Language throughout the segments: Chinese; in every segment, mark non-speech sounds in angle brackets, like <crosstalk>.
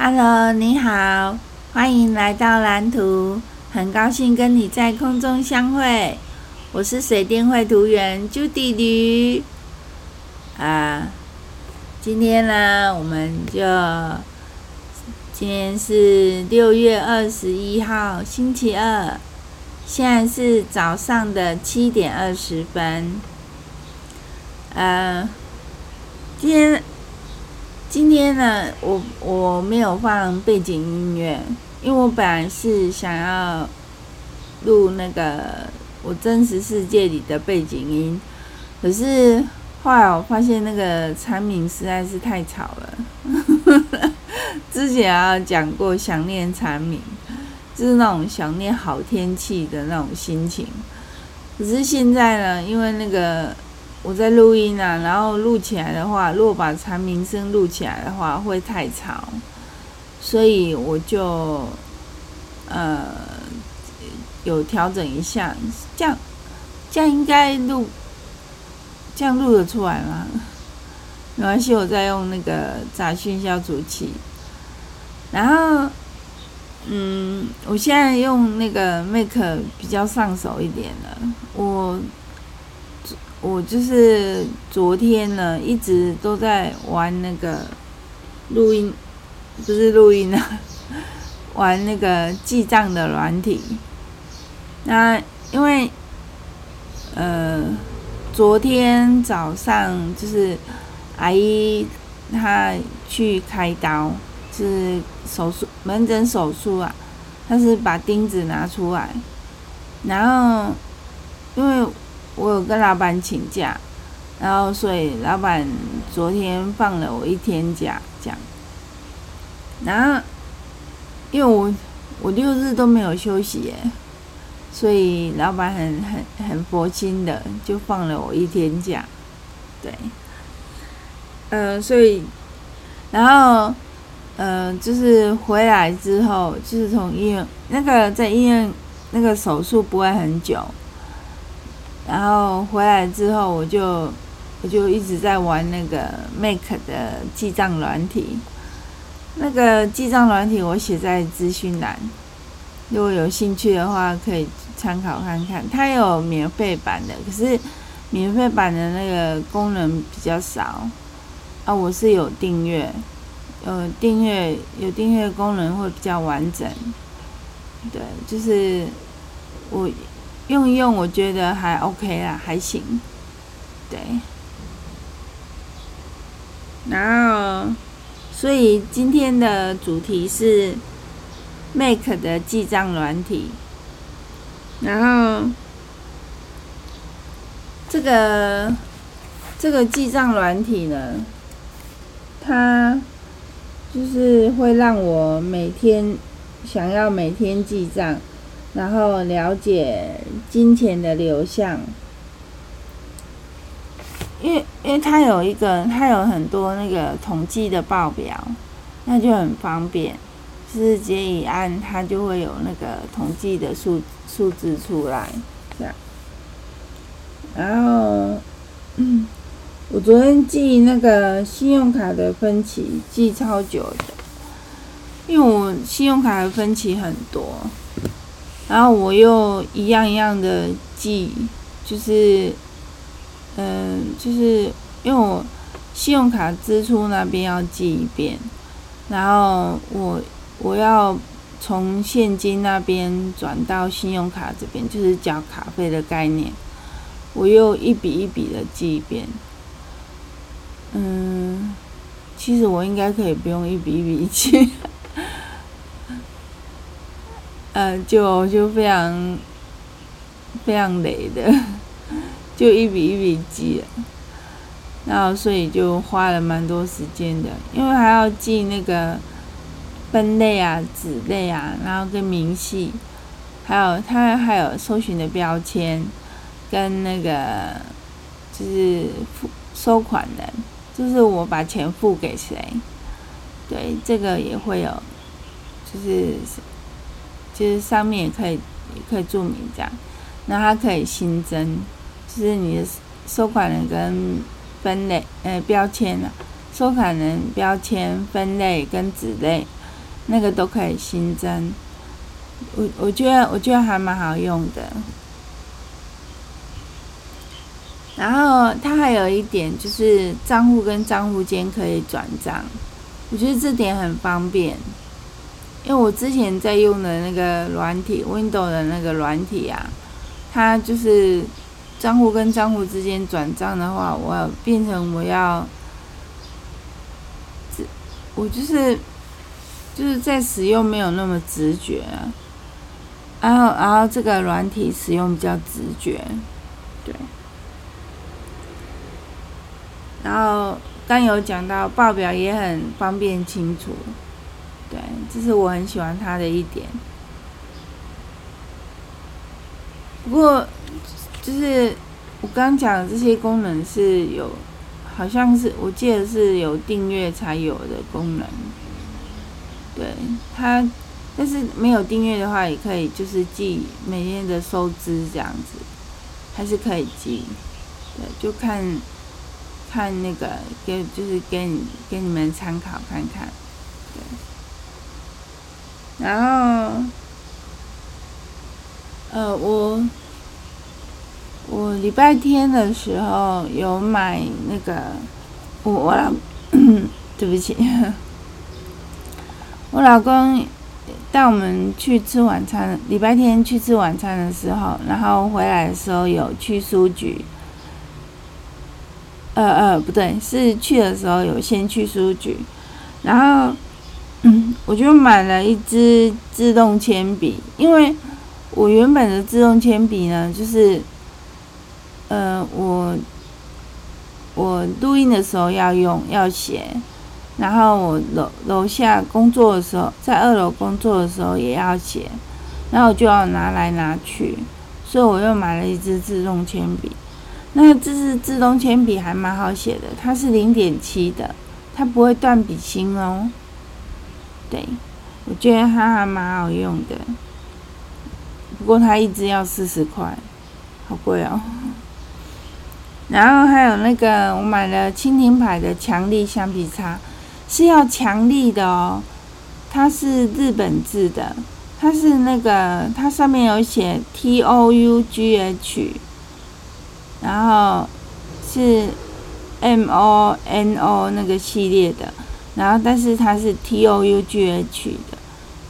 Hello，你好，欢迎来到蓝图，很高兴跟你在空中相会。我是水电绘图员朱迪驴。啊，今天呢，我们就今天是六月二十一号，星期二，现在是早上的七点二十分。呃，今天。今天呢，我我没有放背景音乐，因为我本来是想要录那个我真实世界里的背景音，可是后来我发现那个蝉鸣实在是太吵了。<laughs> 之前啊讲过想念蝉鸣，就是那种想念好天气的那种心情。可是现在呢，因为那个。我在录音啊，然后录起来的话，如果把蝉鸣声录起来的话，会太吵，所以我就呃有调整一下，这样这样应该录，这样录得出来吗？<laughs> 没关系，我再用那个杂讯消除器。然后，嗯，我现在用那个 Mac 比较上手一点了，我。我就是昨天呢，一直都在玩那个录音，不是录音啊，<laughs> 玩那个记账的软体。那因为呃，昨天早上就是阿姨她去开刀，是手术门诊手术啊，她是把钉子拿出来，然后因为。我有跟老板请假，然后所以老板昨天放了我一天假，这样。然后因为我我六日都没有休息耶，所以老板很很很佛心的就放了我一天假，对。呃，所以然后呃，就是回来之后，就是从医院那个在医院那个手术不会很久。然后回来之后，我就我就一直在玩那个 Mac 的记账软体。那个记账软体我写在资讯栏，如果有兴趣的话，可以参考看看。它有免费版的，可是免费版的那个功能比较少。啊，我是有订阅，有订阅有订阅功能会比较完整。对，就是我。用一用，我觉得还 OK 啦，还行。对。然后，所以今天的主题是 Mac 的记账软体。然后，这个这个记账软体呢，它就是会让我每天想要每天记账。然后了解金钱的流向，因为因为它有一个，它有很多那个统计的报表，那就很方便，就是直接一按，它就会有那个统计的数数字出来，这样。然后，嗯，我昨天记那个信用卡的分期记超久的，因为我信用卡的分期很多。然后我又一样一样的记，就是，嗯、就是因为我信用卡支出那边要记一遍，然后我我要从现金那边转到信用卡这边，就是缴卡费的概念，我又一笔一笔的记一遍。嗯，其实我应该可以不用一笔一笔记。呃，就就非常非常累的，<laughs> 就一笔一笔记，然后所以就花了蛮多时间的，因为还要记那个分类啊、子类啊，然后跟明细，还有它还有搜寻的标签，跟那个就是付收款人，就是我把钱付给谁，对，这个也会有，就是。其实上面也可以，也可以注明这样，那它可以新增，就是你的收款人跟分类，呃，标签啊，收款人标签分类跟子类，那个都可以新增。我我觉得我觉得还蛮好用的。然后它还有一点就是账户跟账户间可以转账，我觉得这点很方便。因为我之前在用的那个软体，Windows 的那个软体啊，它就是账户跟账户之间转账的话，我要变成我要，我就是就是在使用没有那么直觉啊。然后然后这个软体使用比较直觉，对。然后刚有讲到报表也很方便清楚，这是我很喜欢它的一点。不过，就是我刚讲的这些功能是有，好像是我记得是有订阅才有的功能。对它，但是没有订阅的话，也可以就是记每天的收支这样子，还是可以记。对，就看。看那个，给就是给你给你们参考看看，对。然后，呃，我我礼拜天的时候有买那个，我我老，<coughs> 对不起，<laughs> 我老公带我们去吃晚餐，礼拜天去吃晚餐的时候，然后回来的时候有去书局。呃呃，不对，是去的时候有先去书局，然后，嗯，我就买了一支自动铅笔，因为我原本的自动铅笔呢，就是，呃，我我录音的时候要用要写，然后我楼楼下工作的时候，在二楼工作的时候也要写，然后就要拿来拿去，所以我又买了一支自动铅笔。那这是自动铅笔，还蛮好写的。它是零点七的，它不会断笔芯哦。对，我觉得它还蛮好用的。不过它一支要四十块，好贵哦。然后还有那个，我买了蜻蜓牌的强力橡皮擦，是要强力的哦。它是日本制的，它是那个，它上面有写 T O U G H。然后是 M O N O 那个系列的，然后但是它是 T O U G H 的，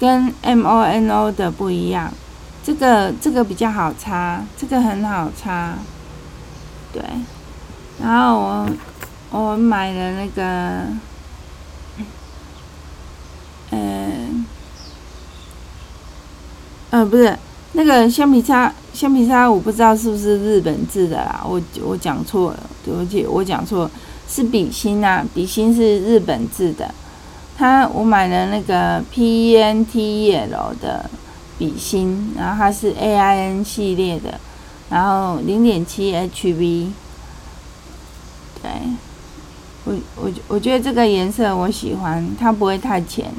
跟 M O N O 的不一样。这个这个比较好擦，这个很好擦。对，然后我我买了那个，嗯，呃，不是。那个橡皮擦，橡皮擦我不知道是不是日本制的啦，我我讲错了，对不起，我讲错，是笔芯啊，笔芯是日本制的。它我买了那个 PENTEL 的笔芯，然后它是 AIN 系列的，然后零点七 HB。对，我我我觉得这个颜色我喜欢，它不会太浅，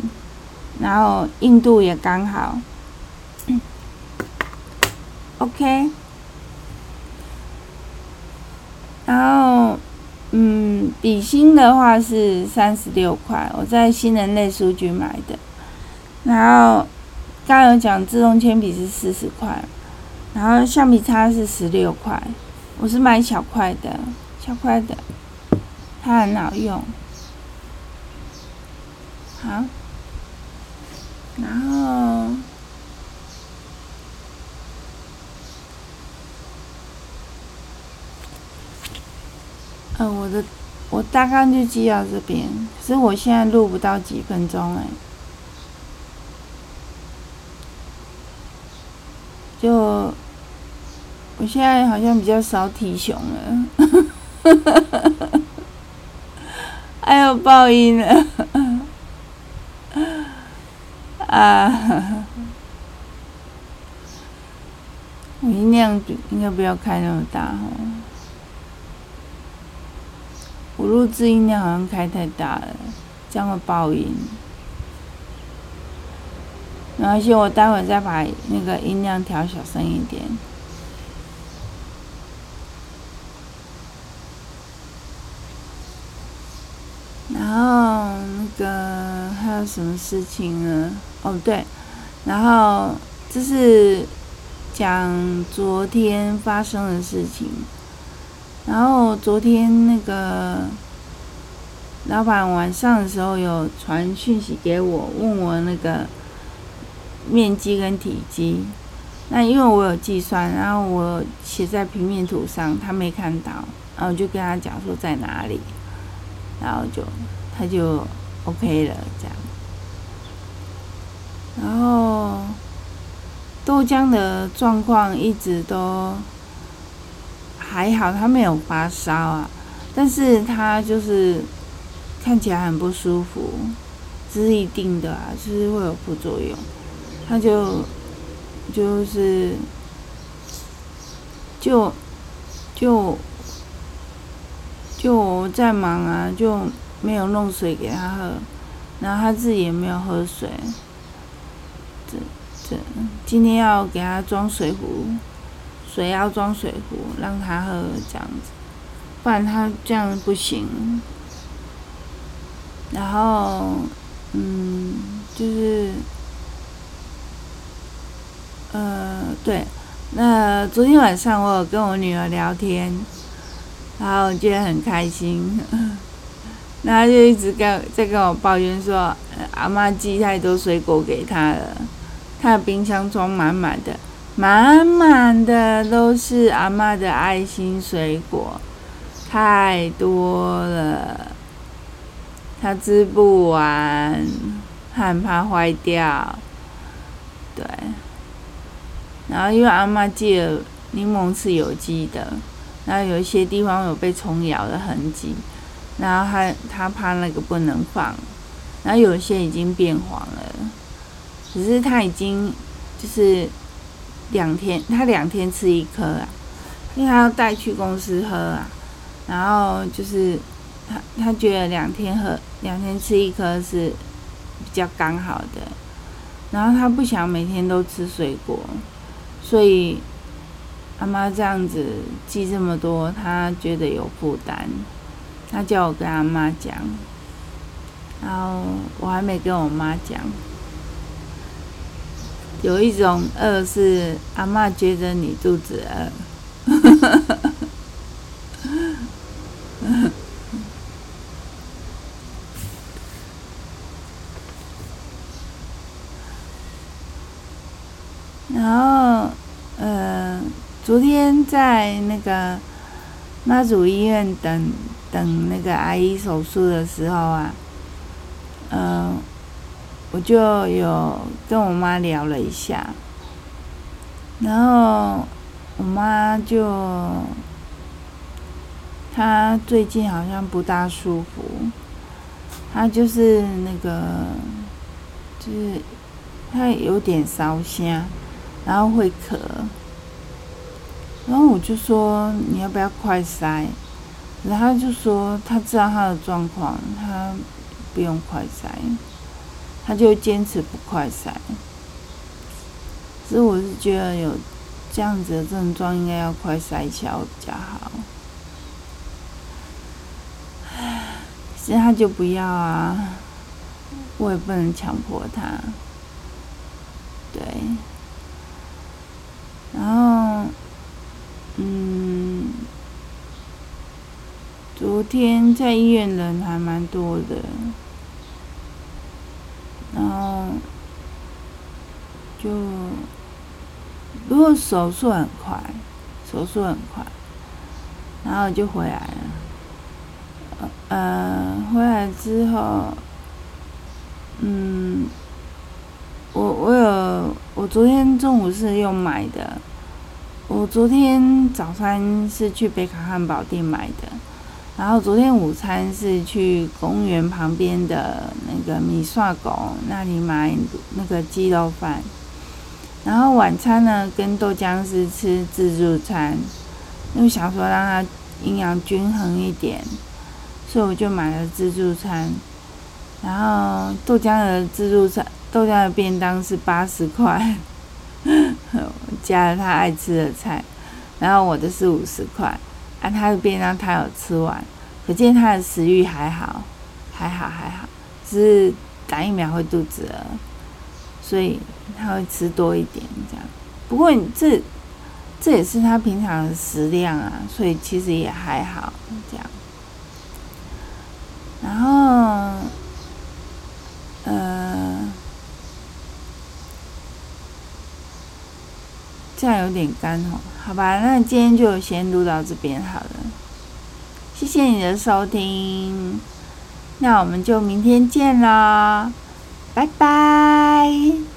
然后硬度也刚好。OK，然后，嗯，笔芯的话是三十六块，我在新人类书局买的。然后，刚有讲自动铅笔是四十块，然后橡皮擦是十六块，我是买小块的，小块的，它很好用。好，然后。嗯、我的我大概就记到这边，可是我现在录不到几分钟哎，就我现在好像比较少体熊了，还有爆音了，啊，我音量应该不要开那么大哦。我录制音量好像开太大了，这样会爆音。没关系，我待会再把那个音量调小声一点。然后那个还还有什么事情呢？哦，对，然后这是讲昨天发生的事情。然后昨天那个老板晚上的时候有传讯息给我，问我那个面积跟体积。那因为我有计算，然后我写在平面图上，他没看到，然后我就跟他讲说在哪里，然后就他就 OK 了这样。然后豆浆的状况一直都还好，他没有发烧啊，但是他就是看起来很不舒服，这是一定的啊，就是会有副作用，他就。就是，就，就，就我在忙啊，就没有弄水给他喝，然后他自己也没有喝水。这这，今天要给他装水壶，水要装水壶让他喝这样子，不然他这样不行。然后，嗯，就是。呃，对，那昨天晚上我有跟我女儿聊天，然后我觉得很开心，<laughs> 那她就一直跟在跟我抱怨说，阿妈寄太多水果给她了，她的冰箱装满满的，满满的都是阿嬷的爱心水果，太多了，她吃不完，很怕坏掉，对。然后因为阿嬷寄了。柠檬是有机的，然后有一些地方有被虫咬的痕迹，然后他他怕那个不能放，然后有些已经变黄了，只是他已经就是两天，他两天吃一颗啊，因为他要带去公司喝啊，然后就是他他觉得两天喝两天吃一颗是比较刚好的，然后他不想每天都吃水果。所以，阿妈这样子寄这么多，他觉得有负担，他叫我跟阿妈讲，然后我还没跟我妈讲。有一种饿是阿妈觉得你肚子饿。然后，呃昨天在那个妈祖医院等等那个阿姨手术的时候啊，嗯、我就有跟我妈聊了一下，然后我妈就她最近好像不大舒服，她就是那个就是她有点烧声，然后会咳。然后我就说，你要不要快筛？然后就说他知道他的状况，他不用快筛，他就坚持不快筛。所以我是觉得有这样子的症状，应该要快筛一下比较好。其实他就不要啊，我也不能强迫他。对，然后。嗯，昨天在医院人还蛮多的，然后就如果手术很快，手术很快，然后就回来了。呃，回来之后，嗯，我我有我昨天中午是用买的。我昨天早餐是去北卡汉堡店买的，然后昨天午餐是去公园旁边的那个米刷狗。那里买那个鸡肉饭，然后晚餐呢跟豆浆是吃自助餐，因为想说让它营养均衡一点，所以我就买了自助餐，然后豆浆的自助餐豆浆的便当是八十块。<laughs> <laughs> 加了他爱吃的菜，然后我的是五十块，啊，他的便当他有吃完，可见他的食欲还好，还好还好，只是打疫苗会肚子饿，所以他会吃多一点这样。不过你这这也是他平常的食量啊，所以其实也还好这样。然后，呃，这样有点干哦。好吧，那今天就先录到这边好了。谢谢你的收听，那我们就明天见啦，拜拜。